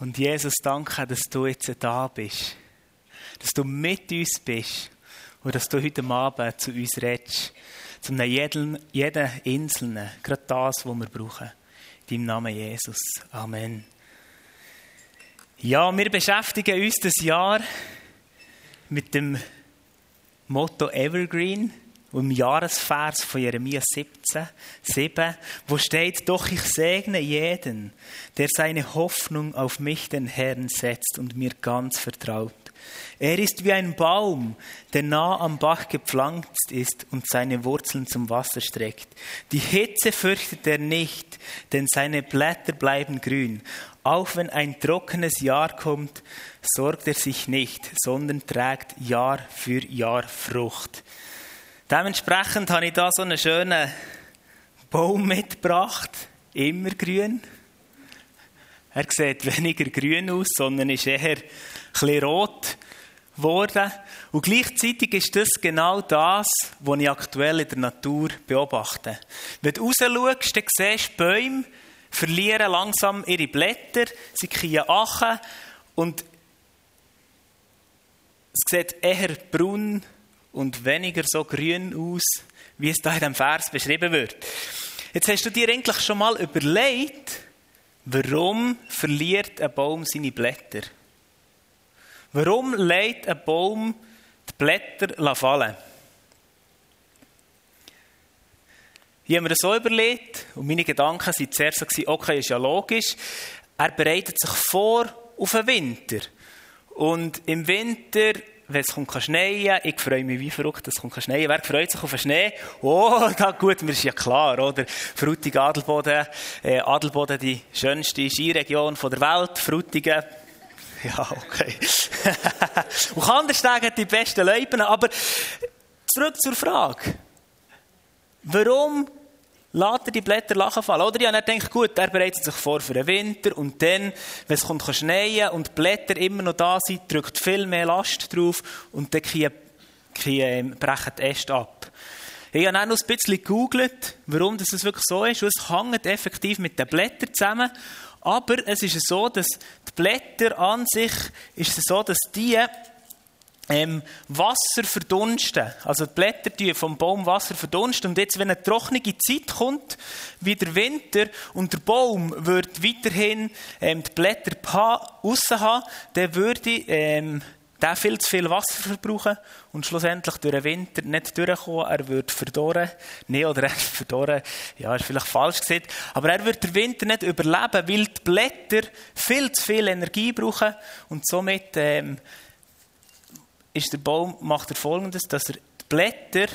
Und Jesus, danke, dass du jetzt da bist. Dass du mit uns bist. Und dass du heute Abend zu uns redest. Zu jedem, Einzelnen. Gerade das, was wir brauchen. In deinem Namen Jesus. Amen. Ja, wir beschäftigen uns das Jahr mit dem Motto Evergreen im Jahresvers von Jeremia 17, 7, wo steht, doch ich segne jeden, der seine Hoffnung auf mich, den Herrn, setzt und mir ganz vertraut. Er ist wie ein Baum, der nah am Bach gepflanzt ist und seine Wurzeln zum Wasser streckt. Die Hitze fürchtet er nicht, denn seine Blätter bleiben grün. Auch wenn ein trockenes Jahr kommt, sorgt er sich nicht, sondern trägt Jahr für Jahr Frucht. Dementsprechend habe ich da so einen schönen Baum mitgebracht, immer grün. Er sieht weniger grün aus, sondern ist eher bisschen rot geworden. Und gleichzeitig ist das genau das, was ich aktuell in der Natur beobachte. Wenn du raus schaust, dann siehst du Bäume verlieren langsam ihre Blätter, sie kriegen Achen und es sieht eher braun und weniger so grün aus, wie es da in dem Vers beschrieben wird. Jetzt hast du dir eigentlich schon mal überlegt, warum verliert ein Baum seine Blätter? Warum lädt ein Baum die Blätter fallen? Ich habe mir das so überlegt und meine Gedanken waren zuerst so, okay, ist ja logisch. Er bereitet sich vor auf den Winter. Und im Winter wenn es kommt, kann schneien. Ich freue mich wie verrückt, dass es kommt, kann schneien. Wer freut sich auf den Schnee? Oh, da, gut, mir ist ja klar, oder? Frutigen, Adelboden, äh, Adelboden, die schönste Skiregion der Welt. Frutigen, ja, okay. Und Kandersteg hat die besten Läupen, aber zurück zur Frage. Warum Lässt er die Blätter lachen fallen. Oder? Ja, er denkt, gut, er bereitet sich vor für den Winter und dann, wenn es kommt, kann schneien und die Blätter immer noch da sind, drückt viel mehr Last drauf und dann ähm, brechen die Äste ab. Ich habe auch noch ein bisschen gegoogelt, warum das wirklich so ist. Es hängt effektiv mit den Blättern zusammen. Aber es ist so, dass die Blätter an sich, ist so, dass die ähm, Wasser verdunsten. Also die Blätter vom Baum Wasser verdunsten. Und jetzt, wenn eine trockene Zeit kommt, wie der Winter, und der Baum wird weiterhin ähm, die Blätter aussen haben, dann würde ähm, der viel zu viel Wasser verbrauchen und schlussendlich durch den Winter nicht durchkommen. Er wird verdorren. Nee, oder er verdorren. Ja, ist vielleicht falsch gesagt. Aber er wird den Winter nicht überleben, weil die Blätter viel zu viel Energie brauchen und somit ähm, ist der Baum, macht er folgendes, dass er die Blätter,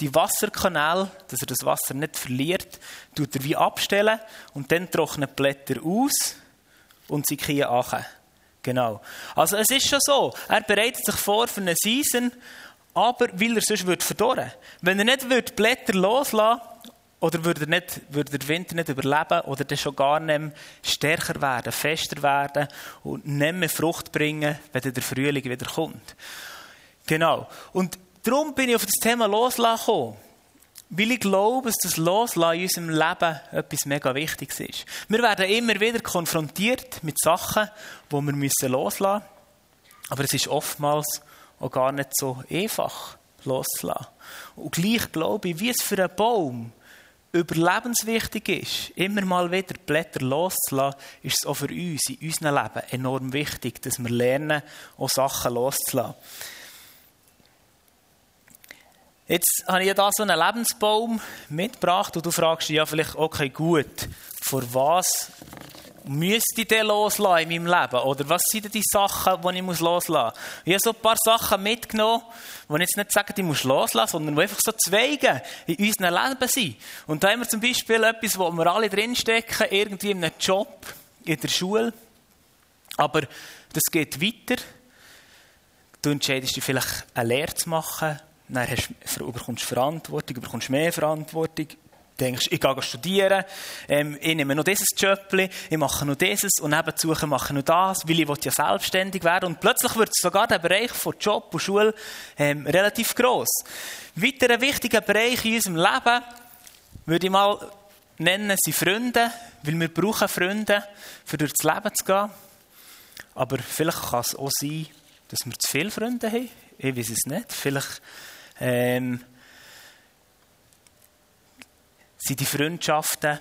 die Wasserkanäle, dass er das Wasser nicht verliert, tut er wie abstellen und dann trocknen die Blätter aus und sie kriegen an. Genau. Also es ist schon so, er bereitet sich vor für eine Season, aber weil er sonst wird verdorren. Wenn er nicht die Blätter loslassen oder würde er, nicht, würde der Winter nicht überleben oder dann schon gar nicht mehr stärker werden, fester werden und nicht mehr Frucht bringen, wenn der Frühling wieder kommt. Genau. Und darum bin ich auf das Thema Loslassen gekommen. Weil ich glaube, dass das Loslassen in unserem Leben etwas mega Wichtiges ist. Wir werden immer wieder konfrontiert mit Sachen, die wir loslassen müssen. Aber es ist oftmals auch gar nicht so einfach, loszulassen. Und gleich glaube ich, wie es für einen Baum überlebenswichtig ist, immer mal wieder Blätter loszulassen, ist es auch für uns in unserem Leben enorm wichtig, dass wir lernen, auch Sachen loszulassen. Jetzt habe ich da so einen Lebensbaum mitgebracht und du fragst dich ja vielleicht, okay, gut, vor was müsste ich denn loslassen in meinem Leben? Oder was sind denn die Sachen, die ich loslassen muss? Ich habe so ein paar Sachen mitgenommen, die ich jetzt nicht sage, die muss loslassen, sondern die einfach so Zweige in unserem Leben sind. Und da haben wir zum Beispiel etwas, wo wir alle drinstecken, irgendwie in einem Job, in der Schule. Aber das geht weiter. Du entscheidest dich vielleicht, eine Lehre zu machen dann hast, bekommst du Verantwortung, bekommst mehr Verantwortung. Du denkst, ich gehe studieren, ähm, ich nehme noch dieses Jobli, ich mache noch dieses und nebenzu mache ich noch das, weil ich ja selbstständig werden Und plötzlich wird sogar der Bereich von Job und Schule ähm, relativ gross. Weiter ein wichtiger Bereich in unserem Leben, würde ich mal nennen, sind Freunde, weil wir brauchen Freunde, um durchs Leben zu gehen. Aber vielleicht kann es auch sein, dass wir zu viele Freunde haben. Ich weiß es nicht. Vielleicht ähm, sind die Freundschaften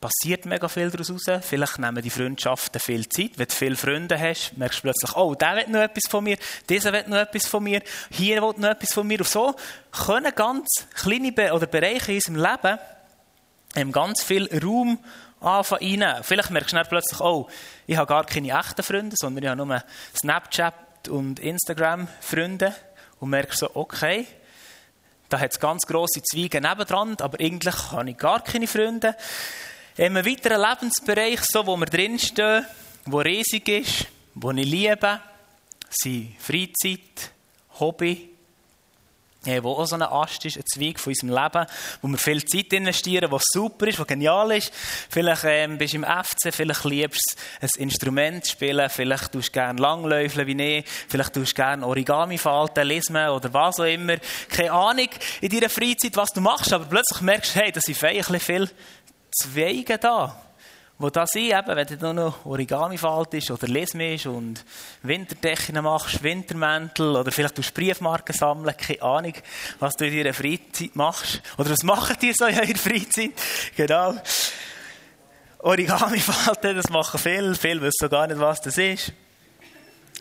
passiert mega viel daraus raus. Vielleicht nehmen die Freundschaften viel Zeit. Wenn du viele Freunde hast, merkst du plötzlich, oh, der will noch etwas von mir, dieser will noch etwas von mir, hier will noch etwas von mir. Und so können ganz kleine Be oder Bereiche in unserem Leben ähm, ganz viel Raum anfangen. Vielleicht merkst du dann plötzlich, oh, ich habe gar keine echten Freunde, sondern ich habe nur Snapchat und Instagram-Freunde. Und merkst so, okay, da hat es ganz grosse Zweige nebendran, aber eigentlich habe ich gar keine Freunde. In einem weiteren Lebensbereich, so, wo wir drinstehen, der riesig ist, den ich liebe, sind Freizeit, Hobby, wo auch so ein Ast ist, ein Zweig von unserem Leben, wo wir viel Zeit investieren, was super ist, was genial ist. Vielleicht ähm, bist du im FC, vielleicht liebst du ein Instrument spielen, vielleicht tust du gerne Langläufeln wie ich, vielleicht tust du gerne Origami falten, lesen oder was auch immer. Keine Ahnung in deiner Freizeit, was du machst, aber plötzlich merkst du, hey, das sind feierlich viel Zweige da, wo da sind, eben, wenn du nur noch Origami faltest oder Lesmisch und Winterdecken machst, Wintermäntel oder vielleicht du Briefmarken sammeln, keine Ahnung, was du in deiner Freizeit machst. Oder was machen die so in ihrer Freizeit? Genau. Origami falten, das machen viele, viele wissen gar nicht, was das ist.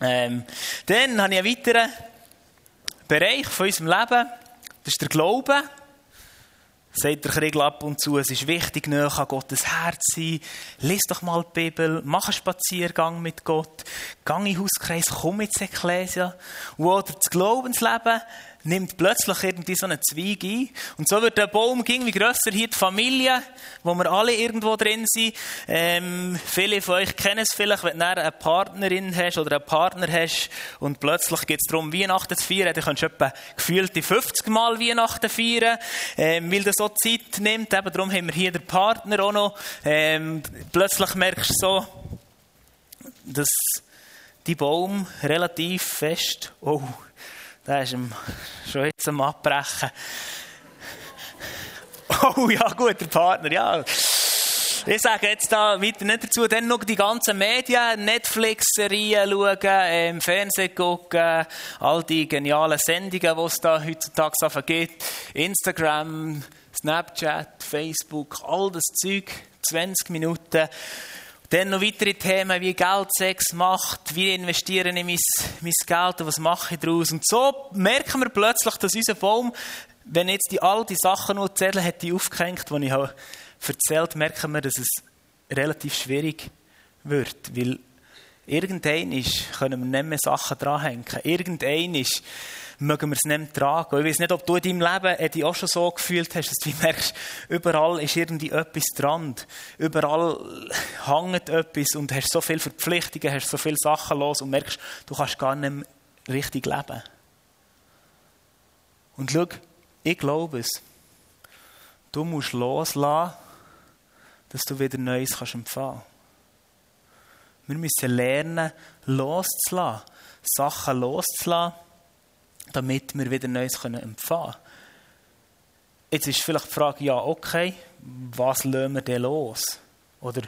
Ähm, dann habe ich einen weiteren Bereich von unserem Leben, das ist der Glaube sagt der Krieg ab und zu, es ist wichtig, näher an Gottes Herz sein. Lies doch mal die Bibel, mach einen Spaziergang mit Gott, gang in Hauskreis, komm ins Ekklesia. Oder das Glaubensleben nimmt plötzlich irgendwie so einen Zweig ein. Und so wird der Baum irgendwie grösser. Hier die Familie, wo wir alle irgendwo drin sind. Ähm, viele von euch kennen es vielleicht, wenn du eine Partnerin hast oder einen Partner hast und plötzlich geht es darum, Weihnachten zu feiern. Dann kannst du etwa gefühlte 50 Mal Weihnachten feiern, ähm, weil das so Zeit nimmt. Eben darum haben wir hier den Partner auch noch. Ähm, plötzlich merkst du so, dass die Baum relativ fest, oh, der ist ihm schon jetzt am Abbrechen. Oh ja, guter Partner, ja. Ich sage jetzt da weiter nicht dazu. Dann noch die ganzen Medien, Netflix-Serien schauen, im Fernsehen gucken, all die genialen Sendungen, die es da heutzutage gibt. Instagram, Snapchat, Facebook, all das Zeug. 20 Minuten. Dann noch weitere Themen wie Geld, Sex, Macht, wie investiere ich mein, mein Geld und was mache ich daraus. Und so merken wir plötzlich, dass unser Baum, wenn jetzt die all die Sachen nur zählen, hat die aufgehängt, die ich habe erzählt, merken wir, dass es relativ schwierig wird, weil irgendein ist, können wir nicht mehr Sachen dranhängen. Irgendein ist, mögen wir es nicht tragen. Ich weiß nicht, ob du in deinem Leben dich auch schon so gefühlt hast, dass du merkst, überall ist irgendwie etwas dran. Überall hängt etwas und hast so viele Verpflichtungen, hast so viele Sachen los und merkst, du kannst gar nicht mehr richtig leben. Und schau, ich glaube es. Du musst loslassen, dass du wieder Neues kannst empfangen Wir müssen lernen, loszulassen, Sachen loszulassen, damit wir wieder Neues empfangen können. Jetzt ist vielleicht die Frage, ja, okay, was lassen wir denn los? Oder,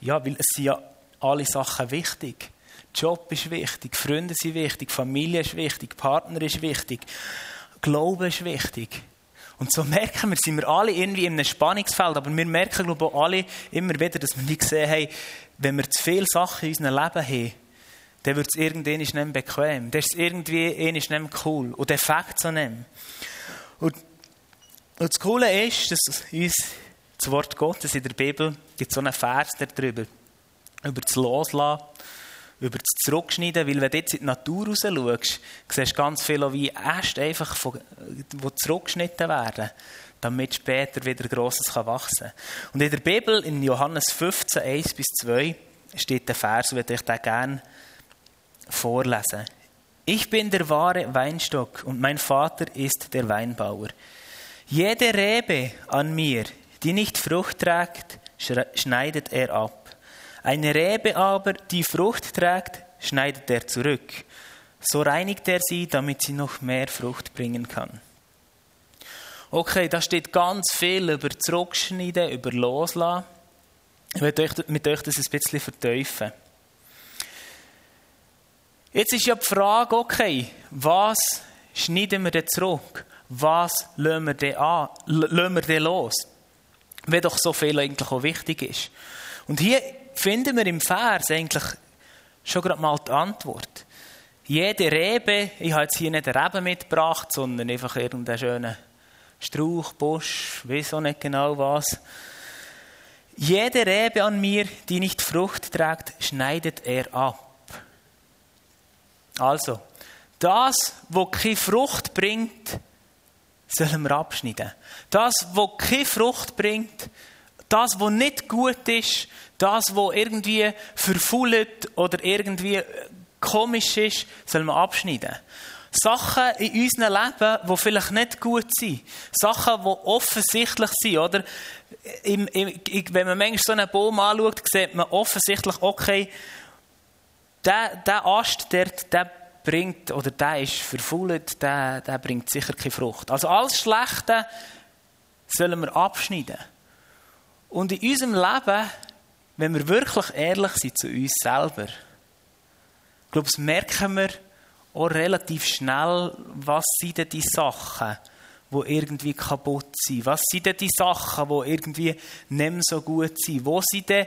ja, weil es sind ja alle Sachen wichtig. Job ist wichtig, Freunde sind wichtig, Familie ist wichtig, Partner ist wichtig, Glaube ist wichtig. Und so merken wir, sind wir alle irgendwie in einem Spannungsfeld, aber wir merken, glaube ich, alle immer wieder, dass wir nicht sehen haben, wenn wir zu viele Sachen in unserem Leben haben, dann wird es irgendwann nicht mehr bequem. Dann ist es irgendwie nicht mehr cool. Und der Fakt so nicht und, und das Coole ist, dass uns das Wort Gottes in der Bibel gibt so einen Vers darüber, über das Loslassen, über das Zurückschneiden, weil wenn du jetzt in die Natur raus schaust, siehst du ganz viele wie Äste einfach, von, die zurückgeschnitten werden, damit später wieder Grosses kann wachsen kann. Und in der Bibel, in Johannes 15, 1 bis 2, steht der Vers, und ich den gerne vorlesen. Ich bin der wahre Weinstock und mein Vater ist der Weinbauer. Jede Rebe an mir, die nicht Frucht trägt, schneidet er ab. Eine Rebe aber, die Frucht trägt, schneidet er zurück. So reinigt er sie, damit sie noch mehr Frucht bringen kann. Okay, da steht ganz viel über Zurückschneiden, über Loslassen. Ich werde mit euch das ein bisschen vertiefen. Jetzt ist ja die Frage, okay, was schneiden wir denn zurück? Was lassen wir denn, an, lassen wir denn los? Wenn doch so viel eigentlich auch wichtig ist. Und hier finden wir im Vers eigentlich schon gerade mal die Antwort. Jede Rebe, ich habe jetzt hier nicht eine Rebe mitgebracht, sondern einfach irgendeinen schönen Strauch, Busch, weiß auch nicht genau was. Jede Rebe an mir, die nicht Frucht trägt, schneidet er ab. Also, das, was keine Frucht bringt, sollen wir abschneiden. Das, was keine Frucht bringt, das, was nicht gut ist, das, was irgendwie verfault oder irgendwie komisch ist, sollen wir abschneiden. Sachen in unserem Leben, die vielleicht nicht gut sind. Sachen, die offensichtlich sind, oder? Im, im, wenn man manchmal so einen Baum anschaut, sieht man offensichtlich, okay, der, der Ast, der, der bringt, oder der ist verfault, der, der bringt sicher keine Frucht. Also alles Schlechte sollen wir abschneiden. Und in unserem Leben, wenn wir wirklich ehrlich sind zu uns selber, ich glaube, das merken wir auch relativ schnell, was sind denn die Sachen, die irgendwie kaputt sind? Was sind denn die Sachen, die irgendwie nicht mehr so gut sind? Wo sind denn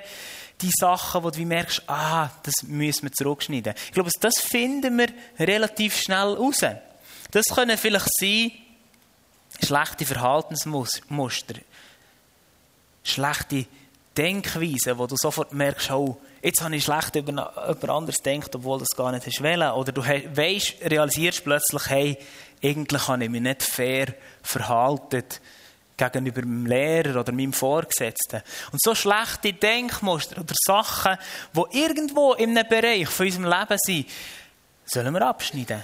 die Sachen, wo du merkst, ah, das müssen wir zurückschneiden. Ich glaube, das finden wir relativ schnell raus. Das können vielleicht sein, schlechte Verhaltensmuster, schlechte Denkweisen, wo du sofort merkst, oh, jetzt habe ich schlecht über jemand anderes gedacht, obwohl das gar nicht hast. Oder du weißt, realisierst plötzlich, hey, eigentlich habe ich mich nicht fair verhalten gegenüber meinem Lehrer oder meinem Vorgesetzten. Und so schlechte Denkmuster oder Sachen, die irgendwo in einem Bereich von unserem Leben sind, sollen wir abschneiden.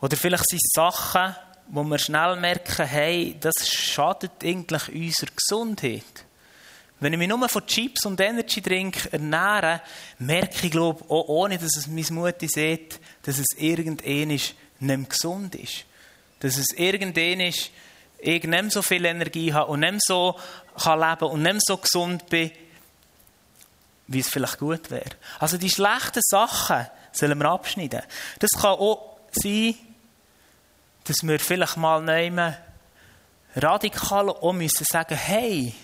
Oder vielleicht sind es Sachen, wo wir schnell merken, hey, das schadet eigentlich unserer Gesundheit. Wenn ich mich nur von Chips und Energy Drink ernähre, merke ich, glaube auch ohne dass es meine Mutter sieht, dass es irgendwann nicht mehr gesund ist. Dass es irgendwann ist, ich nicht so viel Energie habe und nicht so kann leben und nicht so gesund bin, wie es vielleicht gut wäre. Also die schlechten Sachen sollen wir abschneiden. Das kann auch sein, dass wir vielleicht mal nehmen, radikal auch müssen sagen, hey,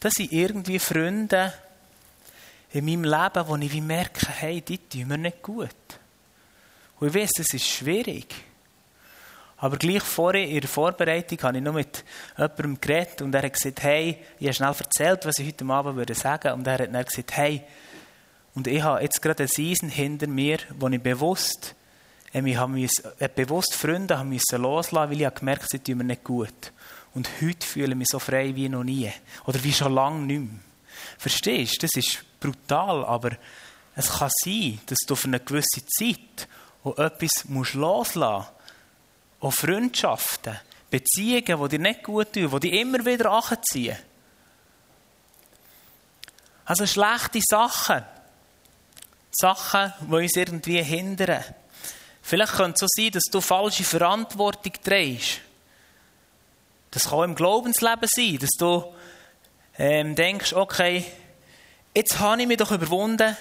das sind irgendwie Freunde in meinem Leben, wo ich merke, hey, die tun mir nicht gut. Und ich weiß, es ist schwierig. Aber gleich vorher in der Vorbereitung habe ich noch mit jemandem geredet und er hat gesagt, hey, ich habe schnell erzählt, was ich heute Abend würde sagen und er hat dann gesagt, hey, und ich habe jetzt gerade eine Season hinter mir, wo ich bewusst, ich habe müssen, äh, bewusst Freunde haben müssen loslassen, weil ich habe gemerkt, sie tun mir nicht gut. Und heute fühle ich mich so frei wie noch nie. Oder wie schon lange nicht mehr. Verstehst du? Das ist brutal, aber es kann sein, dass du für eine gewisse Zeit auch etwas loslassen musst auch Freundschaften, Beziehungen, die dir nicht gut tun, die dich immer wieder anziehen. Also schlechte Sachen. Sachen, die uns irgendwie hindern. Vielleicht könnte es so sein, dass du falsche Verantwortung trägst. Das kann auch im Glaubensleben sein, dass du ähm, denkst, okay, jetzt habe ich mich doch überwunden,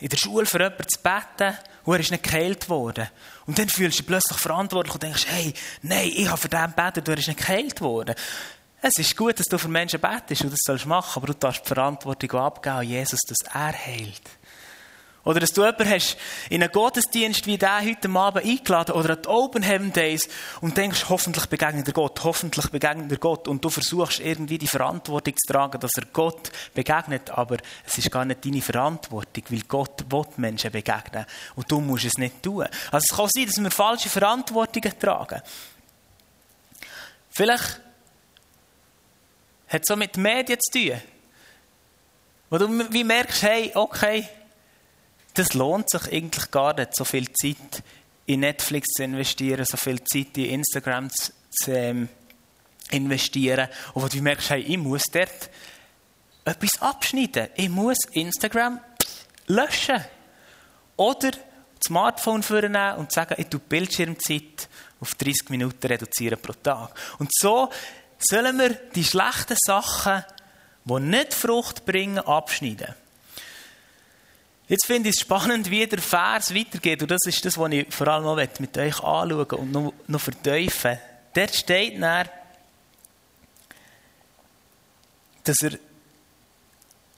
in der Schule für jemanden zu beten und er ist nicht geheilt worden. Und dann fühlst du dich plötzlich verantwortlich und denkst, hey, nein, ich habe für den gebetet, du bist nicht geheilt worden. Es ist gut, dass du für Menschen betest und das sollst machen, aber du darfst die Verantwortung abgeben an Jesus, dass er heilt. Oder dass du jemanden hast in einen Gottesdienst wie der heute Abend eingeladen oder an die Open Heaven Days und denkst, hoffentlich begegnet er Gott, hoffentlich begegnet er Gott und du versuchst irgendwie die Verantwortung zu tragen, dass er Gott begegnet, aber es ist gar nicht deine Verantwortung, weil Gott will Menschen begegnen und du musst es nicht tun. Also es kann sein, dass wir falsche Verantwortungen tragen. Vielleicht hat es so mit Medien zu tun. Wo du wie merkst, hey, okay, das lohnt sich eigentlich gar nicht, so viel Zeit in Netflix zu investieren, so viel Zeit in Instagram zu, zu ähm, investieren. Und wo du merkst, hey, ich muss dort etwas abschneiden. Ich muss Instagram löschen. Oder das Smartphone vornehmen und sagen, ich tue Bildschirmzeit auf 30 Minuten reduzieren pro Tag. Und so sollen wir die schlechten Sachen, die nicht Frucht bringen, abschneiden. Jetzt finde ich es spannend, wie der Vers weitergeht. Und das ist das, was ich vor allem noch mit euch anschauen und noch, noch vertiefen Dort steht dann, dass er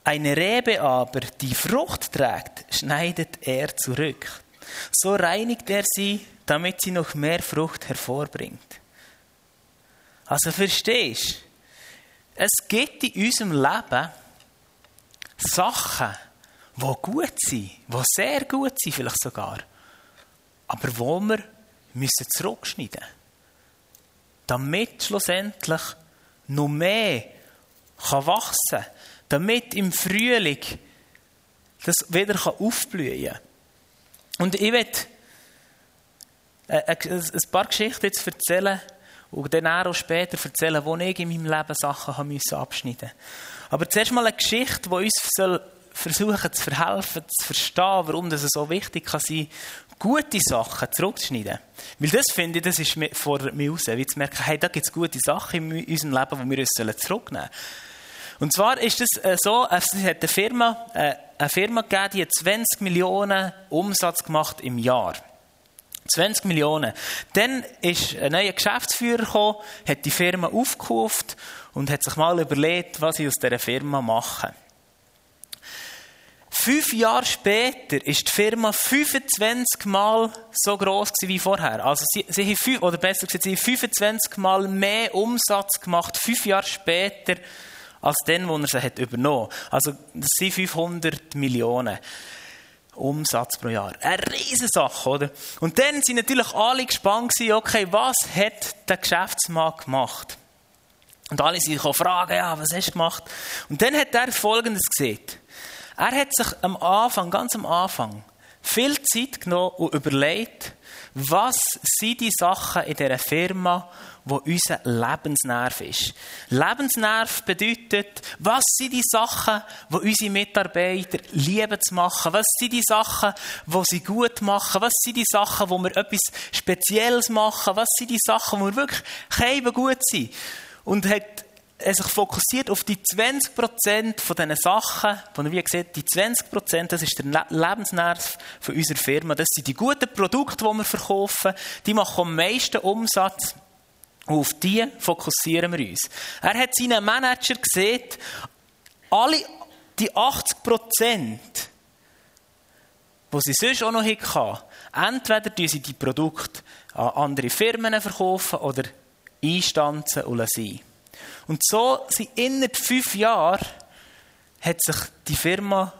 eine Rebe aber, die Frucht trägt, schneidet er zurück. So reinigt er sie, damit sie noch mehr Frucht hervorbringt. Also verstehst du? Es gibt in unserem Leben Sachen, die gut sind, die sehr gut sind vielleicht sogar, aber wo wir müssen zurückschneiden müssen. Damit schlussendlich noch mehr kann wachsen kann, damit im Frühling das wieder aufblühen kann. Und ich werde äh, äh, ein paar Geschichten jetzt erzählen und dann auch später erzählen, wo ich in meinem Leben Sachen abschneiden musste. Aber zuerst mal eine Geschichte, die uns soll versuchen zu verhelfen, zu verstehen, warum das so wichtig kann sein gute Sachen zurückzuschneiden. Weil das finde ich, das ist vor mir raus. Wie zu merken, hey, da gibt es gute Sachen in unserem Leben, die wir uns zurücknehmen sollen. Und zwar ist es äh, so, es hat eine Firma, äh, eine Firma gegeben, die hat 20 Millionen Umsatz gemacht im Jahr. 20 Millionen. Dann ist ein neuer Geschäftsführer gekommen, hat die Firma aufgekauft und hat sich mal überlegt, was sie aus dieser Firma machen. Fünf Jahre später ist die Firma 25 Mal so groß wie vorher. Also sie, sie haben fünf, oder besser gesagt, sie haben 25 Mal mehr Umsatz gemacht, fünf Jahre später, als dann, wo er sie hat übernommen. Also das sind 500 Millionen. Umsatz pro Jahr. Eine riesige Sache, oder? Und dann sind natürlich alle gespannt okay, was hat der Geschäftsmann gemacht? Und alle sind fragen, ja, was hast du gemacht? Und dann hat er Folgendes gesehen. Er hat sich am Anfang, ganz am Anfang, viel Zeit genommen und überlegt, was sind die Sachen in dieser Firma, wo unser Lebensnerv ist. Lebensnerv bedeutet, was sind die Sachen, wo unsere Mitarbeiter lieben zu machen? Was sind die Sachen, wo sie gut machen? Was sind die Sachen, wo wir etwas Spezielles machen? Was sind die Sachen, wo wir wirklich gut sind? Und hat er sich fokussiert auf die 20% von diesen Sachen, von wie gesagt, die 20%, das ist der Lebensnerv von unserer Firma. Das sind die guten Produkte, die wir verkaufen. Die machen am meisten Umsatz. Und auf die fokussieren wir uns. Er hat seinen Manager gesehen, alle die 80%, die sie sonst auch noch hatten, entweder die sie die Produkte an andere Firmen verkaufen oder einstanzen und lassen. Und so sind innerhalb fünf Jahren hat sich die Firma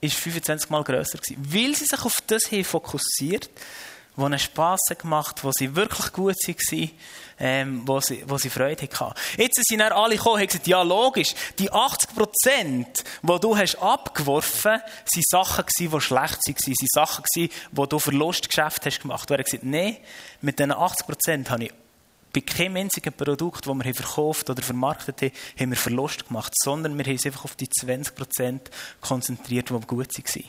ist 25 Mal grösser gewesen, weil sie sich auf das hier fokussiert, wo ihnen Spass gemacht, wo sie wirklich gut waren, ähm, wo, sie, wo sie Freude hatten. Jetzt sind dann alle gekommen und haben gesagt, ja logisch, die 80 Prozent, die du hast abgeworfen hast, waren Sachen, die schlecht waren, sind Sachen, wo du Verlustgeschäft hast gemacht. Und er hat gesagt, nein, mit diesen 80 Prozent habe ich bei keinem einzigen Produkt, das wir verkauft oder vermarktet haben, haben wir Verlust gemacht, sondern wir haben uns einfach auf die 20% konzentriert, die gut waren.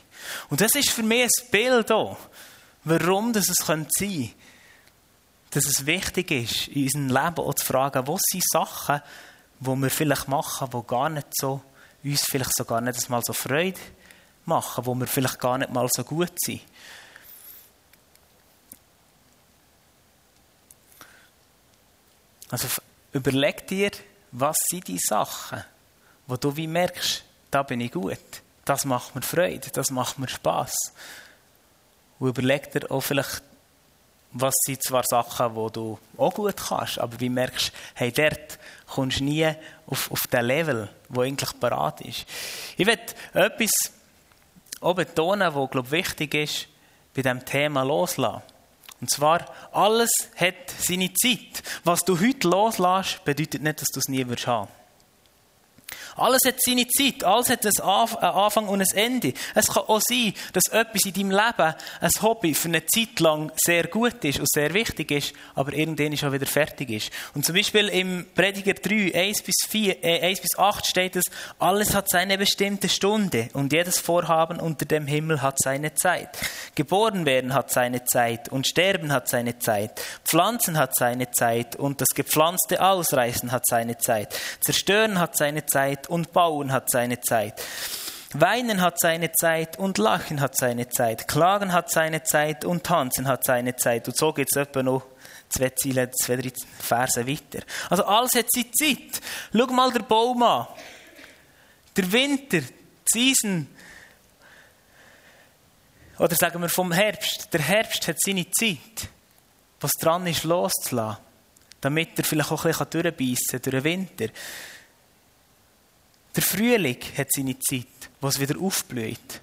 Und das ist für mich ein Bild auch, warum das es sein könnte, dass es wichtig ist, in unserem Leben auch zu fragen, was sind Sachen, die wir vielleicht machen, die gar nicht so, uns vielleicht sogar nicht mal so Freude machen, wo wir vielleicht gar nicht mal so gut sind. Also überleg dir, was sind die Sachen, wo du wie merkst, da bin ich gut, das macht mir Freude, das macht mir Spaß. Und überleg dir auch vielleicht, was sind zwar Sachen, wo du auch gut kannst, aber wie merkst, hey, dort kommst du nie auf, auf den Level, wo eigentlich parat ist. Ich will etwas auch betonen, was, glaube wichtig ist, bei diesem Thema loslassen. Und zwar, alles hat seine Zeit. Was du heute loslässt, bedeutet nicht, dass du es nie haben wirst alles hat seine Zeit, alles hat einen Anfang und ein Ende. Es kann auch sein, dass etwas in deinem Leben, ein Hobby, für eine Zeit lang sehr gut ist und sehr wichtig ist, aber irgendwann schon wieder fertig ist. Und zum Beispiel im Prediger 3, 1 bis, 4, äh, 1 bis 8 steht es, alles hat seine bestimmte Stunde und jedes Vorhaben unter dem Himmel hat seine Zeit. Geboren werden hat seine Zeit und Sterben hat seine Zeit. Pflanzen hat seine Zeit und das Gepflanzte ausreißen hat seine Zeit. Zerstören hat seine Zeit und Bauen hat seine Zeit. Weinen hat seine Zeit und Lachen hat seine Zeit. Klagen hat seine Zeit und Tanzen hat seine Zeit. Und so geht es etwa noch zwei Ziele, zwei, drei Verse weiter. Also alles hat seine Zeit. Schau mal den Baum an. Der Winter, die Season, oder sagen wir vom Herbst. Der Herbst hat seine Zeit, was dran ist, loszulassen. Damit er vielleicht auch ein bisschen durchbeissen kann durch den Winter. Der Frühling hat seine Zeit, wo es wieder aufblüht.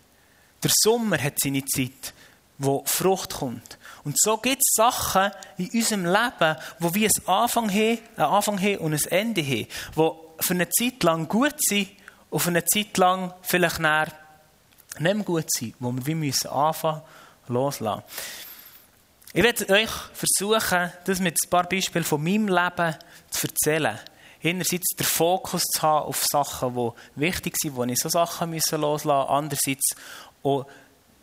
Der Sommer hat seine Zeit, wo Frucht kommt. Und so gibt es Sachen in unserem Leben, wo wir einen Anfang haben, einen Anfang haben und ein Ende haben, wo für eine Zeit lang gut sind und für eine Zeit lang vielleicht nicht mehr gut sind, wo wir müssen anfangen loslassen. Ich werde euch versuchen, das mit ein paar Beispielen von meinem Leben zu erzählen. Einerseits den Fokus zu haben auf Sachen, die wichtig sind, wo ich so Sachen loslassen musste. Andererseits auch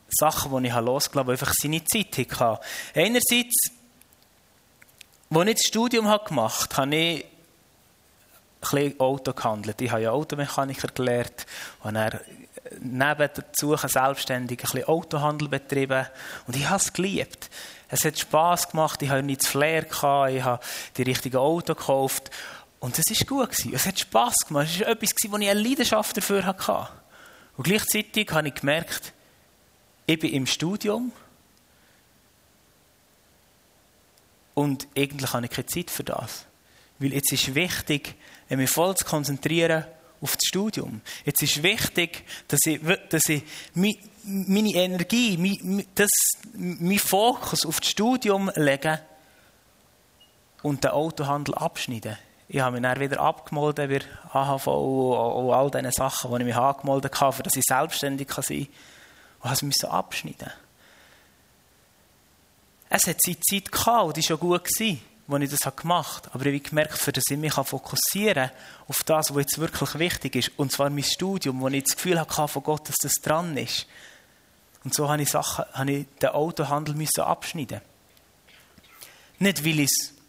Sachen, die ich losgelassen habe, die einfach seine Zeit hatten. Einerseits, als ich das Studium gemacht habe, habe ich ein Auto gehandelt. Ich habe ja Automechaniker gelernt und er neben dazu selbstständig ein bisschen Autohandel betrieben und ich habe es geliebt. Es hat Spass gemacht, ich habe nichts Flair gehabt, ich habe die richtigen Auto gekauft und es ist gut. Es hat Spass gemacht. Es war etwas, wo ich eine Leidenschaft dafür hatte. Und gleichzeitig habe ich gemerkt, ich bin im Studium und eigentlich habe ich keine Zeit für das. Weil jetzt ist wichtig, mich voll zu konzentrieren auf das Studium. Jetzt ist wichtig, dass ich, dass ich meine Energie, mein, das, mein Fokus auf das Studium lege und den Autohandel abschneiden. Ich habe mich dann wieder abgemeldet bei AHV und all diese Sachen, die ich mich angemeldet habe, dass ich selbstständig sein kann. Und es abschneiden Es hat seine Zeit gehabt und die war schon gut. Als ich das gemacht habe. Aber ich habe gemerkt, dass ich mich fokussieren kann auf das, was jetzt wirklich wichtig ist, und zwar mein Studium, wo ich das Gefühl hatte von Gott, dass das dran ist. Und so habe ich, Sachen, habe ich den Autohandel müssen abschneiden Nicht, weil ich es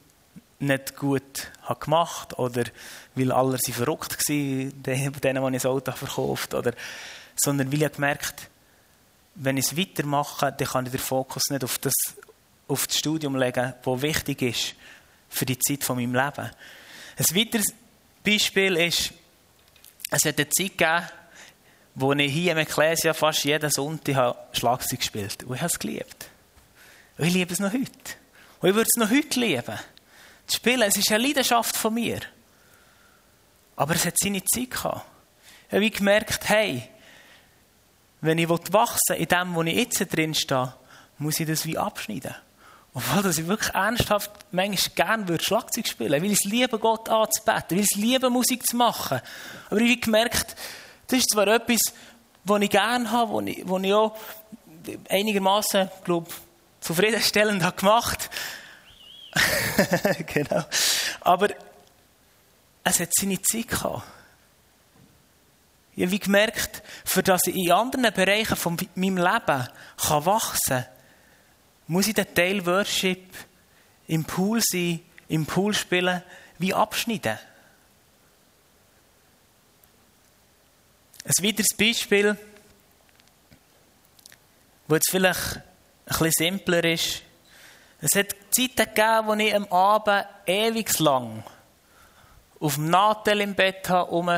nicht gut habe gemacht oder weil alle sie verrückt waren, denen, die ich das Auto verkauft oder sondern weil ich gemerkt wenn ich es weitermache, dann kann ich den Fokus nicht auf das auf das Studium legen, das wichtig ist für die Zeit von meinem Leben. Ein weiteres Beispiel ist, es hat eine Zeit gegeben, wo ich hier im Ecclesia fast jeden Sonntag Schlagzeug gespielt habe. Und ich habe es geliebt. Und ich liebe es noch heute. Und ich würde es noch heute lieben. Das Spielen, es ist eine Leidenschaft von mir. Aber es hat seine Zeit gehabt. Ich habe gemerkt, hey, wenn ich wachsen in dem, wo ich jetzt drin stehe, muss ich das wie abschneiden. Obwohl dass ich wirklich ernsthaft manchmal gerne würde Schlagzeug spielen weil ich es liebe, Gott anzubeten, weil ich es liebe, Musik zu machen. Aber ich habe gemerkt, das ist zwar etwas, was ich gerne habe, was ich, was ich auch einigermaßen, glaube zufriedenstellend habe gemacht. genau. Aber es hat seine Zeit gehabt. Ich habe gemerkt, für das ich in anderen Bereichen von meinem Leben kann wachsen kann, muss ich den Teil Worship im Pool sein, im Pool spielen, wie abschneiden. Ein weiteres Beispiel, wo jetzt vielleicht ein bisschen simpler ist. Es hat Zeiten gegeben, wo ich am Abend ewig lang auf dem Nadel im Bett habe, um,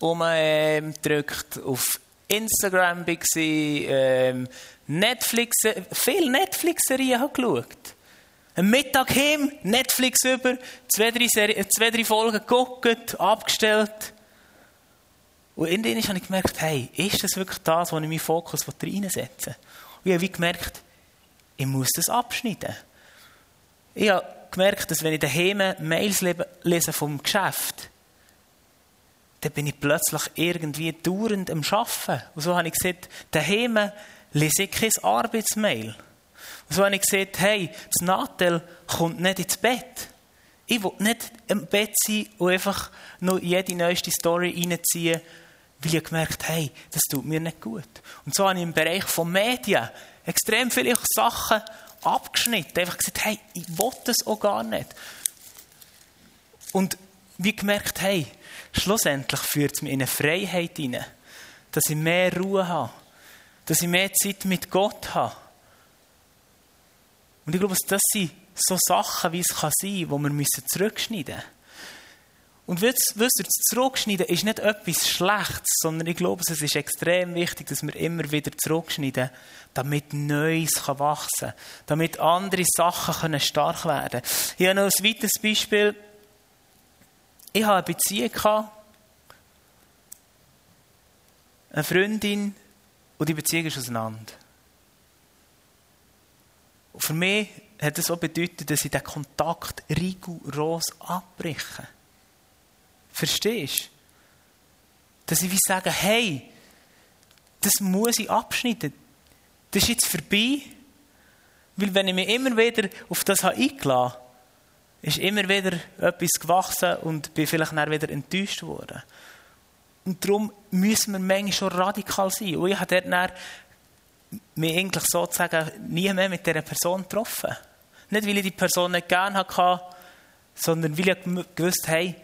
um drückt, auf Instagram war, ähm, Netflix, viel Netflix-Serien geschaut. Am Mittag hin, Netflix über, zwei, drei, Serien, zwei, drei Folgen geguckt, abgestellt. Und in denen habe ich gemerkt, hey, ist das wirklich das, wo ich meinen Fokus reinsetzen will? Und ich habe gemerkt, ich muss das abschneiden. Ich habe gemerkt, dass wenn ich daheim Mails lese vom Geschäft, dann bin ich plötzlich irgendwie dauernd am Arbeiten. Und so habe ich gesagt, daheim lese ich kein Arbeitsmail. Und so habe ich gesagt, hey, das Nadel kommt nicht ins Bett. Ich will nicht im Bett sein und einfach nur jede neueste Story reinziehen, weil ich gemerkt habe, hey, das tut mir nicht gut. Und so habe ich im Bereich von Medien extrem viele Sachen abgeschnitten. Einfach gesagt, hey, ich will das auch gar nicht. Und wie gemerkt, hey, schlussendlich führt es mich in eine Freiheit hinein, dass ich mehr Ruhe habe, dass ich mehr Zeit mit Gott habe. Und ich glaube, das sind so Sachen, wie es kann sein kann, die wir zurückschneiden müssen. Und wisst ihr, das Zurückschneiden ist nicht etwas Schlechtes, sondern ich glaube, es ist extrem wichtig, dass wir immer wieder zurückschneiden, damit Neues kann wachsen kann, damit andere Sachen können stark werden können. Ich habe noch ein weiteres Beispiel. Ich habe eine Beziehung eine Freundin, und die Beziehung ist auseinander. Und für mich hat das auch bedeutet, dass ich den Kontakt rigoros abbreche. Verstehst du? Dass ich wie sage, hey, das muss ich abschneiden. Das ist jetzt vorbei. Weil wenn ich mich immer wieder auf das eingeladen habe, ist immer wieder etwas gewachsen und bin vielleicht dann wieder enttäuscht worden. Und darum müssen wir manchmal schon radikal sein. Und ich habe dann mich eigentlich sozusagen nie mehr mit dieser Person getroffen. Nicht, weil ich die Person nicht gerne hatte, sondern weil ich gewusst habe,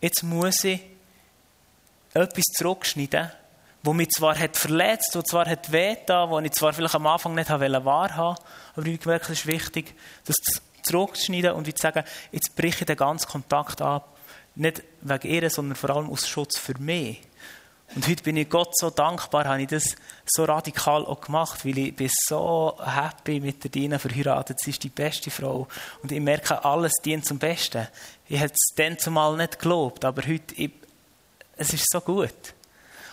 jetzt muss ich etwas zurückschneiden, wo mich zwar hat verletzt, wo zwar hat wehgetan, wo ich zwar vielleicht am Anfang nicht wahrhaben aber ich gemerkt, es ist wichtig, das zurückzuschneiden und zu sagen, jetzt breche ich den ganzen Kontakt ab. Nicht wegen ihr, sondern vor allem aus Schutz für mich. Und heute bin ich Gott so dankbar, habe ich das so radikal auch gemacht, weil ich bin so happy mit der Dina verheiratet. Sie ist die beste Frau. Und ich merke, alles dient zum Besten. Ich hätte es dann zumal nicht gelobt, aber heute, ich, es ist so gut.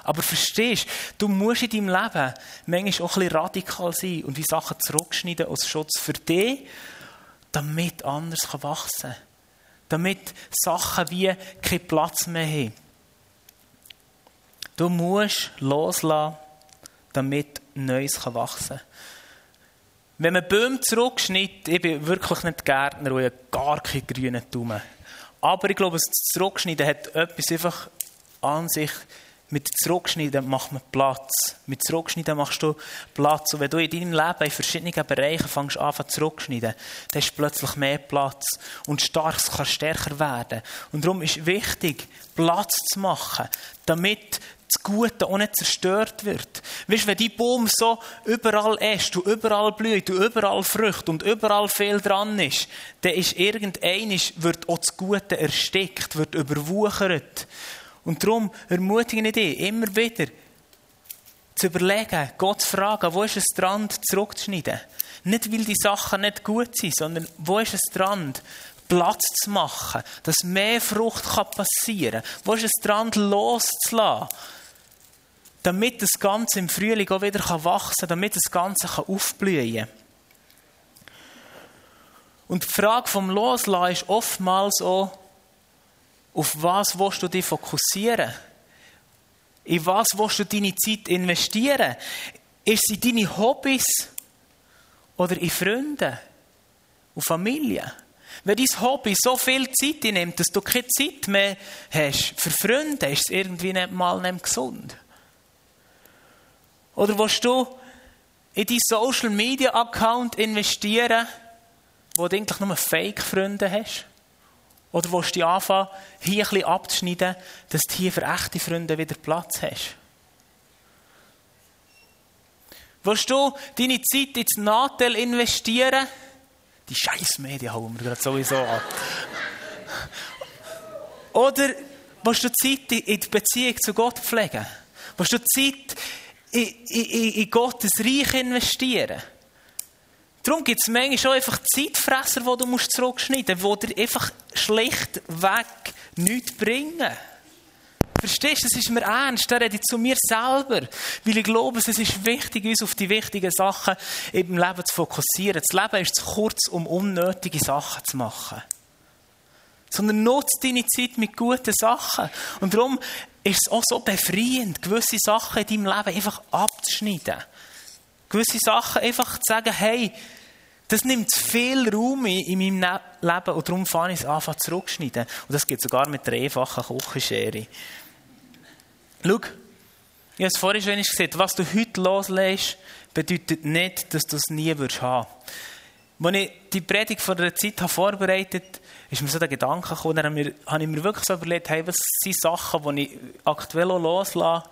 Aber verstehst, du musst in deinem Leben manchmal auch ein bisschen radikal sein und die Sachen zurückschneiden als Schutz für dich, damit anders wachsen kann. Damit Sachen wie keinen Platz mehr haben. Du musst loslassen, damit Neues wachsen kann. Wenn man Bäume zurückschneidet, ich bin wirklich nicht Gärtner und habe gar keine grünen Daumen. Aber ich glaube, das Zurückschneiden hat etwas einfach an sich mit Zurückschneiden macht man Platz. Mit Zurückschneiden machst du Platz. Und wenn du in deinem Leben in verschiedenen Bereichen fängst an zurückschneiden, dann hast du plötzlich mehr Platz. Und Starkes kann stärker werden. Und darum ist wichtig, Platz zu machen, damit das Gute auch nicht zerstört wird. Weißt du, wenn die Baum so überall ist, und überall blüht, und überall Früchte und überall viel dran ist, dann ist irgendein wird auch das Gute erstickt, wird überwuchert. Und darum ermutige ich dich immer wieder, zu überlegen, Gott zu fragen, wo ist es dran, zurückzuschneiden. Nicht, weil die Sachen nicht gut sind, sondern wo ist es dran, Platz zu machen, dass mehr Frucht passieren kann. Wo ist es dran, loszulassen? Damit das Ganze im Frühling auch wieder wachsen kann, damit das Ganze aufblühen kann. Und die Frage vom Loslassen ist oftmals auch, auf was willst du dich fokussieren? In was willst du deine Zeit investieren? Ist es in deine Hobbys oder in Freunde und Familie? Wenn dein Hobby so viel Zeit nimmt, dass du keine Zeit mehr hast für Freunde, ist es irgendwie nicht mal nicht gesund. Oder willst du in deinen Social Media Account investieren, wo du eigentlich nur Fake-Freunde hast? Oder willst du dich anfangen, hier ein bisschen abzuschneiden, dass du hier für echte Freunde wieder Platz hast? Willst du deine Zeit ins Nachteil investieren? Die scheiß Medien hauen wir gerade sowieso ab. Oder willst du Zeit in die Beziehung zu Gott pflegen? Willst du Zeit in, in, in Gottes Reich investieren? Darum gibt es manchmal schon einfach Zeitfresser, die du musst zurückschneiden musst, die dir einfach schlichtweg nichts bringen. Verstehst du, das ist mir ernst, da rede ich zu mir selber. Weil ich glaube, es ist wichtig, uns auf die wichtigen Sachen im Leben zu fokussieren. Das Leben ist zu kurz, um unnötige Sachen zu machen. Sondern nutze deine Zeit mit guten Sachen. Und darum ist es auch so befreiend, gewisse Sachen in deinem Leben einfach abzuschneiden. Gewisse Sachen einfach zu sagen, hey, das nimmt viel Raum in, meinem ne-, Leben und darum fange ich es an, zurückschneiden. Und das geht sogar mit der einfachen Küchenschere. Schau, Ich habe es vorhin schon gesagt, was du heute loslässt, bedeutet nicht, dass du es nie wirst haben. Als ich die Predigt vor einer Zeit vorbereitet habe, ist mir so der Gedanke gekommen, dann habe ich mir wirklich so überlegt, hey, was sind Sachen, die ich aktuell loslasse,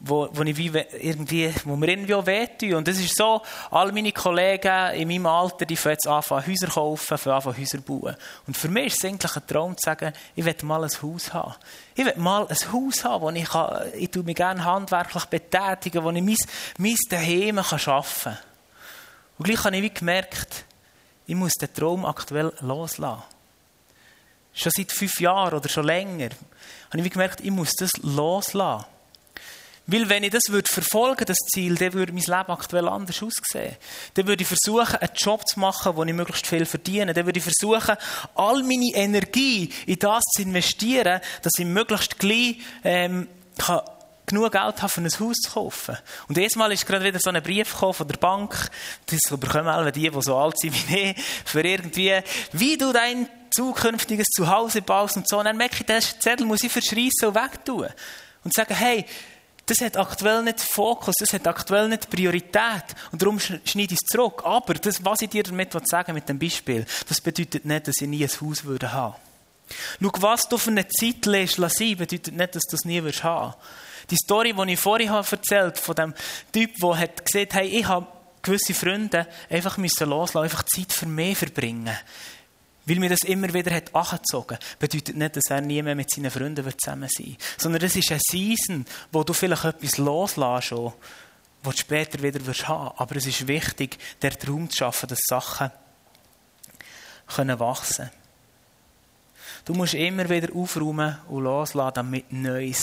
wo, wo, ich wie irgendwie, wo mir irgendwie auch wehtun. Und das ist so, all meine Kollegen in meinem Alter, die jetzt anfangen, Häuser kaufen, fangen anfangen, Häuser bauen. Und für mich ist es eigentlich ein Traum zu sagen, ich will mal ein Haus haben. Ich will mal ein Haus haben, wo ich, kann, ich mich gerne handwerklich betätigen, wo ich mein, mein Daheim kann arbeiten kann. Und gleich habe ich wie gemerkt, ich muss den Traum aktuell loslassen. Schon seit fünf Jahren oder schon länger habe ich wie gemerkt, ich muss das loslassen. Weil wenn ich das würde verfolgen das Ziel, dann würde mein Leben aktuell anders aussehen. Dann würde ich versuchen, einen Job zu machen, wo ich möglichst viel verdiene. Dann würde ich versuchen, all meine Energie in das zu investieren, dass ich möglichst gleich ähm, kann genug Geld habe, für ein Haus zu kaufen. Und jedes Mal ist gerade wieder so ein Brief gekommen von der Bank, das bekommen alle die, die so alt sind wie ich, für irgendwie, wie du dein zukünftiges Zuhause baust und so. Und dann merke ich, den Zettel muss ich verschreissen und wegtun. Und sagen, hey, das hat aktuell nicht Fokus, das hat aktuell nicht Priorität. Und darum schneide ich es zurück. Aber das, was ich dir damit sagen mit dem Beispiel, das bedeutet nicht, dass ich nie ein Haus würde haben. Schau, was du für eine Zeit lässt, lass sein, bedeutet nicht, dass du es nie wirst haben. Die Story, die ich vorhin habe erzählt von dem Typ, der hat gesagt, hey, ich habe gewisse Freunde einfach müssen loslassen, einfach Zeit für mich verbringen weil mir das immer wieder hat angezogen, bedeutet nicht, dass er nie mehr mit seinen Freunden zusammen sein wird. Sondern es ist eine Season, wo du vielleicht etwas loslässt, was du später wieder wirst haben. Aber es ist wichtig, der Raum zu schaffen, dass Sachen können wachsen Du musst immer wieder aufräumen und loslassen, damit Neues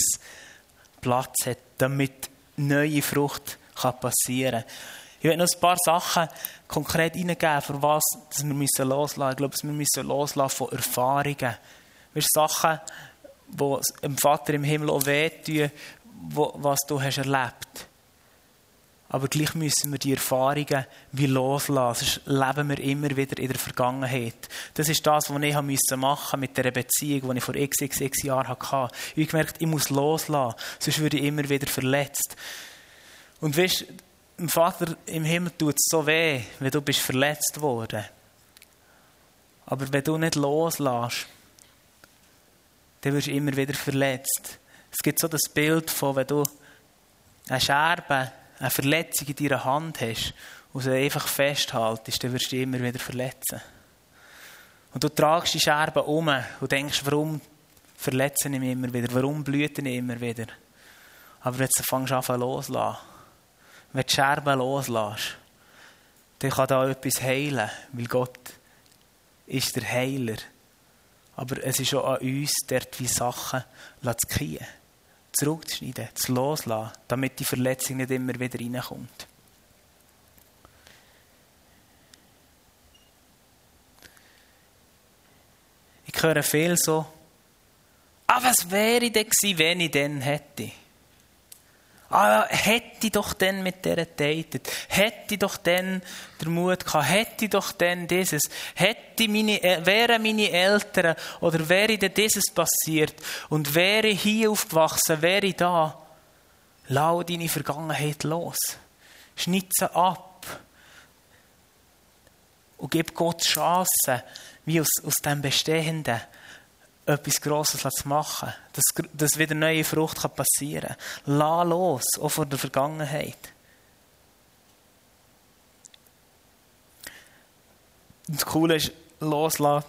Platz hat, damit neue Frucht passieren kann. Ich werde noch ein paar Sachen konkret hineingeben, für was dass wir loslassen müssen. Ich glaube, wir müssen loslassen von Erfahrungen. Weißt, Sachen, die dem Vater im Himmel auch wehtun, was du hast erlebt aber gleich müssen wir die Erfahrungen wie loslassen. Sonst leben wir immer wieder in der Vergangenheit. Das ist das, was ich machen musste mit der Beziehung, die ich vor xxx Jahren hatte. Ich habe gemerkt, ich muss loslassen, sonst würde ich immer wieder verletzt. Und weißt, dem Vater im Himmel tut es so weh, wenn du bist verletzt worden. Aber wenn du nicht loslässt, dann wirst du immer wieder verletzt. Es gibt so das Bild von, wenn du eine Scherbe, eine Verletzung in deiner Hand hast und sie einfach festhaltest, dann wirst du dich immer wieder verletzen. Und du tragst die Scherbe um und denkst, warum verletze ich mich immer wieder, warum blüht ich immer wieder. Aber du fängst an loslassen, wenn du die Scherben loslässt, dann kann da etwas heilen, weil Gott ist der Heiler. Aber es ist auch an uns, dort wie Sachen zu kriegen, zurückzuschneiden, zu loslassen, damit die Verletzung nicht immer wieder reinkommt. Ich höre viel so, ah, was wäre denn gewesen, wenn ich den hätte? Ah, hätte ich doch dann mit der datet, hätte ich doch dann den Mut gehabt, hätte ich doch dann dieses, hätte meine, äh, wären meine Eltern oder wäre denn dieses passiert und wäre hier aufgewachsen, wäre ich da, lau deine Vergangenheit los, schneid sie ab und gib Gott Chancen, wie aus, aus dem Bestehenden etwas Grosses zu machen, dass, dass wieder neue Frucht passieren kann. Lass los, auch von der Vergangenheit. Und das Coole ist, loslassen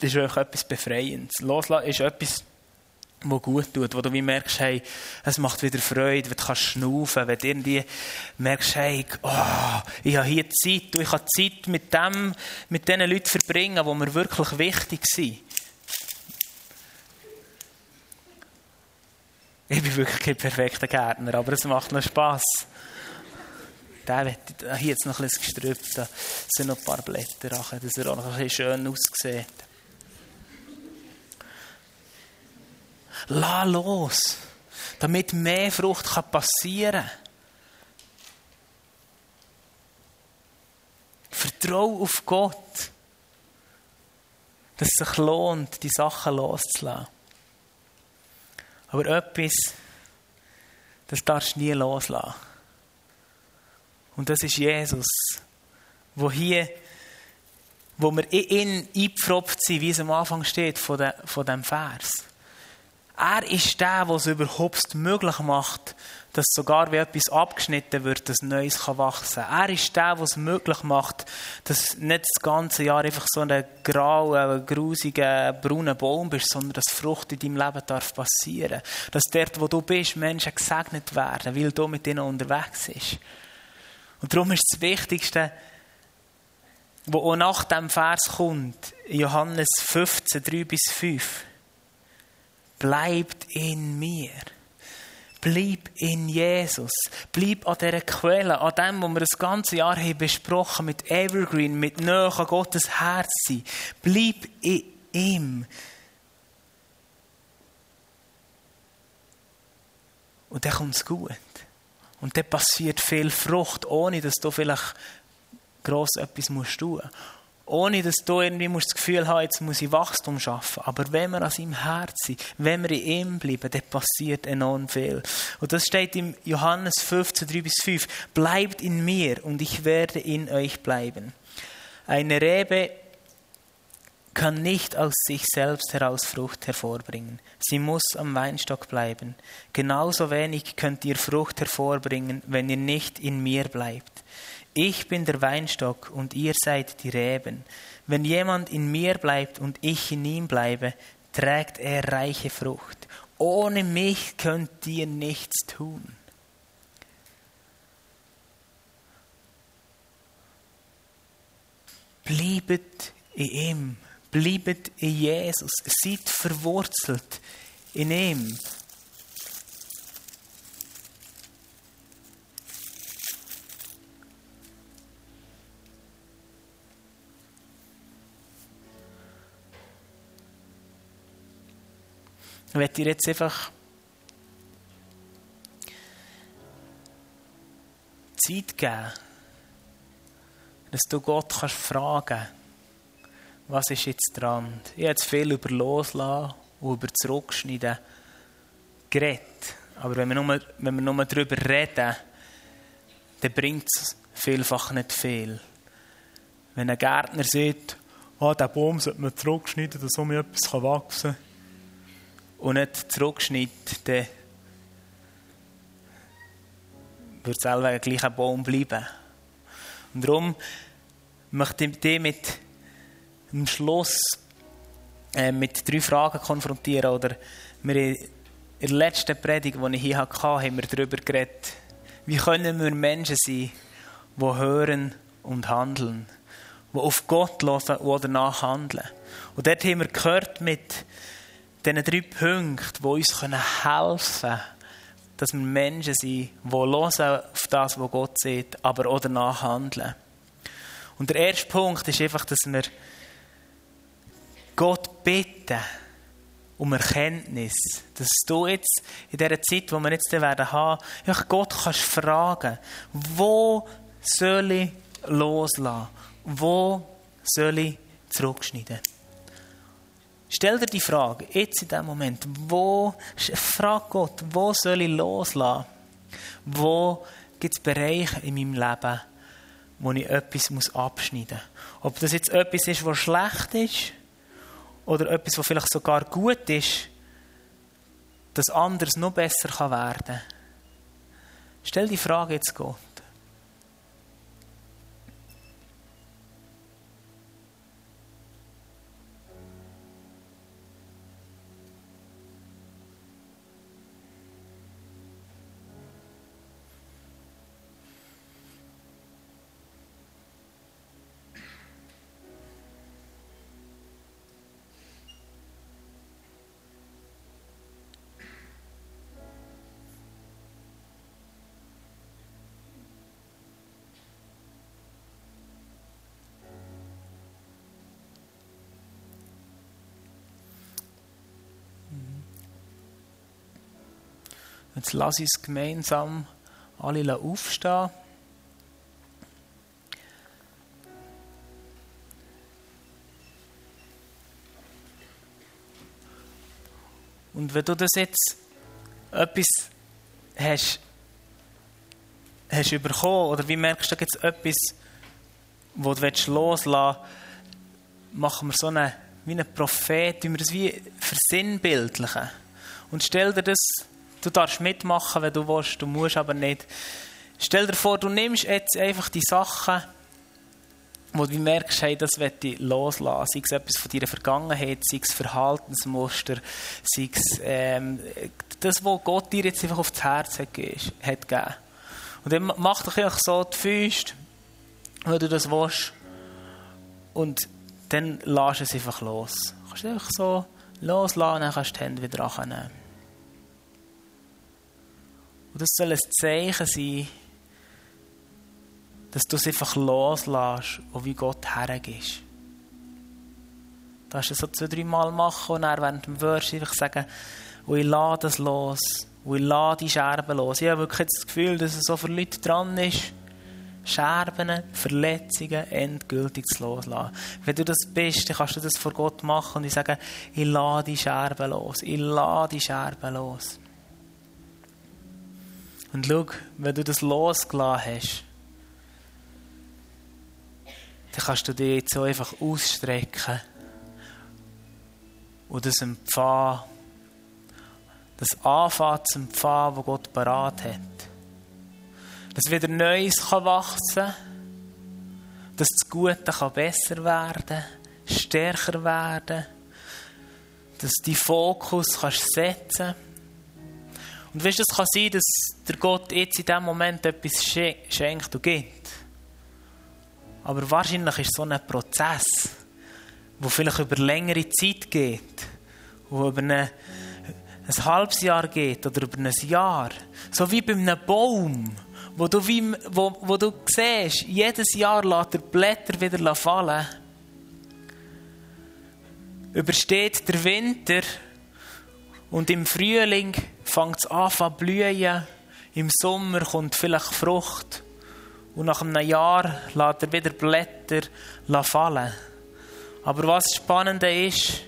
ist wirklich etwas Befreiendes. Loslassen ist etwas, was gut tut, wo du wie merkst, hey, es macht wieder Freude, wenn du kannst schnaufen, wenn du irgendwie merkst, hey, oh, ich habe hier Zeit, ich habe Zeit mit dem, mit den Leuten verbringen, die mir wirklich wichtig sind. Ich bin wirklich kein perfekter Gärtner, aber es macht noch Spass. Da hier jetzt noch ein bisschen Gestrüpp, da sind noch ein paar Blätter, dass er auch noch ein bisschen schön aussieht. Lass los, damit mehr Frucht passieren kann. Vertrau auf Gott, dass es sich lohnt, die Sachen loszulassen. Aber etwas, das darfst du nie loslassen. Und das ist Jesus, wo hier, wo wir in ihn eingepfropft sind, wie es am Anfang steht von, de, von dem Vers. Er ist der, der es überhaupt möglich macht, dass sogar wenn etwas abgeschnitten wird, dass Neues kann wachsen kann. Er ist der, der es möglich macht, dass nicht das ganze Jahr einfach so ein grauer, grusiger, brauner Baum bist, sondern dass Frucht in deinem Leben darf passieren. Dass dort, wo du bist, Menschen gesegnet werden, weil du mit ihnen unterwegs bist. Und darum ist das Wichtigste, was auch nach dem Vers kommt, Johannes 15, 3 bis 5. Bleibt in mir. Bleib in Jesus. Bleib an dieser Quelle, an dem, was wir das ganze Jahr haben besprochen mit Evergreen, mit Nähe an Gottes Herz sein. Bleib in ihm. Und dann kommt es gut. Und dann passiert viel Frucht, ohne dass du vielleicht gross etwas tun musst. Ohne dass du irgendwie das Gefühl hast, jetzt muss ich Wachstum schaffen. Aber wenn wir an seinem Herz sind, wenn wir in ihm bleiben, dann passiert enorm viel. Und das steht im Johannes 15, 3 bis 5. Bleibt in mir und ich werde in euch bleiben. Eine Rebe kann nicht aus sich selbst heraus Frucht hervorbringen. Sie muss am Weinstock bleiben. Genauso wenig könnt ihr Frucht hervorbringen, wenn ihr nicht in mir bleibt. Ich bin der Weinstock und ihr seid die Reben. Wenn jemand in mir bleibt und ich in ihm bleibe, trägt er reiche Frucht. Ohne mich könnt ihr nichts tun. Bliebet in ihm, bliebet in Jesus, seid verwurzelt in ihm. Ich werde dir jetzt einfach Zeit geben, dass du Gott kannst fragen was ist jetzt dran? Ich habe viel über Loslassen und über Zurückschneiden geredet. Aber wenn wir nur, wenn wir nur darüber reden, dann bringt es vielfach nicht viel. Wenn ein Gärtner sagt, oh, den Baum sollte man zurückschneiden, dass so etwas wachsen kann, und nicht zurückschneidet, dann wird es selber gleich ein Baum bleiben. Und darum möchte ich dich mit dem Schluss äh, mit drei Fragen konfrontieren. Oder wir in der letzten Predigt, die ich hier hatte, haben wir darüber geredet, wie können wir Menschen sein, die hören und handeln, die auf Gott hören oder danach handeln. Und dort haben wir gehört mit diesen drei Punkten, die uns helfen können, dass wir Menschen sind, die hören auf das, was Gott sieht, aber auch danach handeln. Und der erste Punkt ist einfach, dass wir Gott bitten um Erkenntnis. Dass du jetzt in dieser Zeit, die wir jetzt werden haben, einfach Gott kannst fragen, wo soll ich loslassen? Wo soll ich zurückschneiden? Stell dir die Frage, jetzt in dem Moment, wo, frag Gott, wo soll ich loslassen? Wo gibt es Bereiche in meinem Leben, wo ich etwas muss abschneiden muss? Ob das jetzt etwas ist, was schlecht ist, oder etwas, was vielleicht sogar gut ist, dass anderes noch besser werden kann. Stell die Frage jetzt Gott. Jetzt lasse ich es gemeinsam alle aufstehen. Und wenn du das jetzt etwas hast, hast bekommen, oder wie merkst du, da gibt es etwas, wo du loslassen willst, machen wir so eine, wie einen Prophet, wie wir es wie versinnbildlichen. Und stell dir das, du darfst mitmachen, wenn du willst, du musst aber nicht. Stell dir vor, du nimmst jetzt einfach die Sachen, wo du merkst, hey, das möchte ich loslassen. Sei es etwas von deiner Vergangenheit, sei es Verhaltensmuster, sei es ähm, das, was Gott dir jetzt einfach aufs Herz hat gegeben. Und dann mach doch einfach so die Füße, wenn du das willst. Und dann lass es einfach los. Du kannst einfach so loslassen, dann kannst du die Hände wieder annehmen. Und das soll ein Zeichen sein, dass du es einfach loslässt und wie Gott hergehst. Du kannst es so zwei, drei Mal machen und dann während dem Worship einfach sagen, und ich lade das los, und ich lade die Scherben los. Ich habe wirklich das Gefühl, dass es so für Leute dran ist, Scherben, Verletzungen endgültig zu loslassen. Wenn du das bist, dann kannst du das vor Gott machen und ich sage, ich lade die Scherben los, ich lade die Scherben los. Und schau, wenn du das losgelassen hast, dann kannst du dich jetzt so einfach ausstrecken und das empfangen, das Anfangen zu empfangen, was Gott parat hat. Dass wieder Neues kann wachsen kann, dass das Gute kann besser werden stärker werden, dass du die Fokus kannst setzen Und weißt, es kann sein, dass der Gott jetzt in diesem Moment etwas schenkt und gibt. Aber wahrscheinlich ist so ein Prozess, der vielleicht über längere Zeit geht, wo über eine, ein halbes Jahr geht oder über ein Jahr. So wie bei einem Baum, wo du, wie, wo, wo du siehst, jedes Jahr lässt er Blätter wieder fallen. Übersteht der Winter und im Frühling fängt es an zu blühen. Im Sommer kommt vielleicht Frucht. Und nach einem Jahr lässt er wieder Blätter fallen. Aber was spannend ist,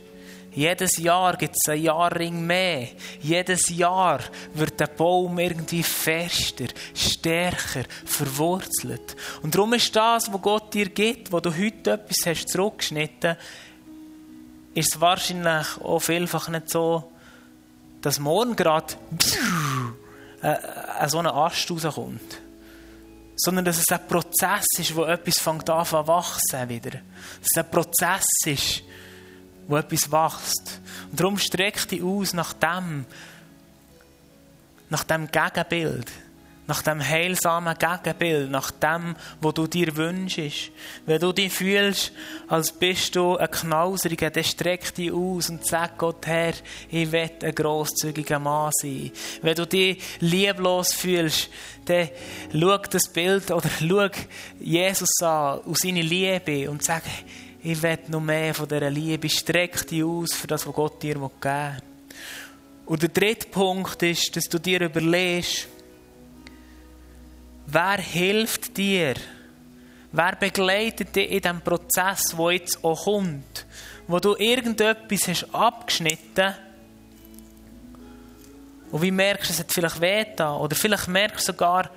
jedes Jahr gibt es einen Jahrring mehr. Jedes Jahr wird der Baum irgendwie fester, stärker, verwurzelt. Und darum ist das, was Gott dir gibt, wo du heute etwas hast zurückgeschnitten, ist wahrscheinlich auch vielfach nicht so, dass morgen gerade äh, äh, so ein Ast rauskommt sondern dass es ein Prozess ist, wo etwas fängt an zu wachsen wieder. Dass es ein Prozess ist, wo etwas wächst. Und darum streck dich aus nach dem, nach dem Gegenbild nach dem heilsamen Gegenbild, nach dem, wo du dir wünschst. Wenn du dich fühlst, als bist du ein Knauseriger, dann streck dich aus und sag Gott, Herr, ich will ein grosszügiger Mann sein. Wenn du dich lieblos fühlst, dann schau das Bild oder schau Jesus an, aus seiner Liebe und sag, ich will noch mehr von dieser Liebe. Streck dich aus für das, was Gott dir geben will. Und der dritte Punkt ist, dass du dir überlegst, Wer hilft dir? Wer begleitet dich in diesem Prozess, der jetzt auch kommt? Wo du irgendetwas hast abgeschnitten und wie merkst du, es hat vielleicht weh Oder vielleicht merkst du sogar,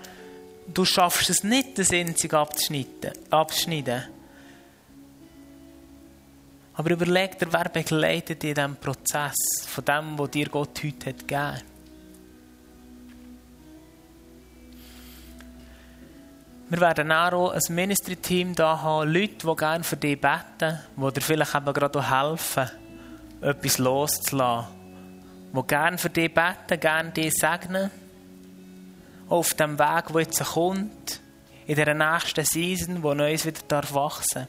du schaffst es nicht, das einzige abzuschneiden. Aber überleg dir, wer begleitet dich in diesem Prozess von dem, was dir Gott heute gegeben hat. Wir werden auch ein Ministry-Team da haben, Leute, die gerne für dich beten, die dir vielleicht eben gerade helfen, etwas loszulassen. Die gerne für dich beten, gerne dich segnen. Auf dem Weg, der jetzt kommt, in der nächsten Season, wo Neues wieder darf wachsen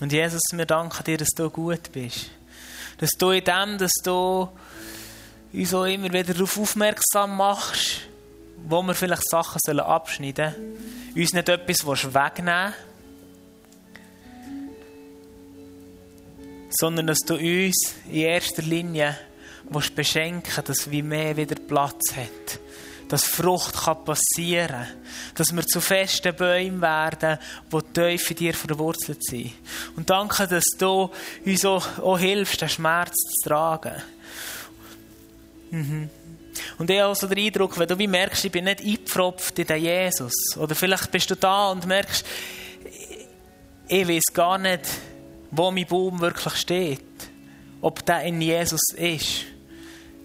Und Jesus, wir danken dir, dass du gut bist. Dass du in dem, dass du uns auch immer wieder darauf aufmerksam machst, wo wir vielleicht Sachen abschneiden sollen. Uns nicht etwas wegnehmen sondern dass du uns in erster Linie beschenken dass wir mehr wieder Platz hat. Dass Frucht kann passieren kann. Dass wir zu festen Bäumen werden, die tief in dir verwurzelt sind. Und danke, dass du uns auch, auch hilfst, den Schmerz zu tragen. Mhm. Und ich habe auch so den Eindruck, wenn du wie merkst, ich bin nicht eingepfropft in den Jesus. Oder vielleicht bist du da und merkst, ich weiß gar nicht, wo mein Baum wirklich steht. Ob der in Jesus ist.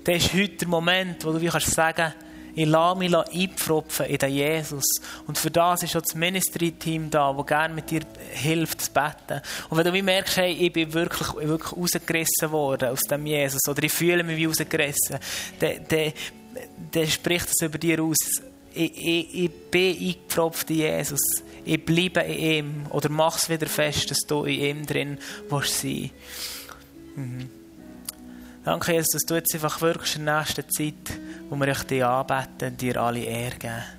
Dann ist heute der Moment, wo du wie kannst sagen ich lasse mich einpfropfen in den Jesus. Und für das ist auch das Ministry-Team da, das gerne mit dir hilft, zu beten. Und wenn du merkst, hey, ich bin wirklich, wirklich rausgerissen worden aus dem Jesus, oder ich fühle mich wie rausgerissen, dann, dann, dann spricht es über dir aus. Ich, ich, ich bin eingepfropft in Jesus. Ich bleibe in ihm. Oder mach es wieder fest, dass du in ihm drin willst sein. Mhm. Danke, Jesus, dass du jetzt einfach wirkst in der nächsten Zeit, wo wir dich anbeten, dir alle Ehre geben.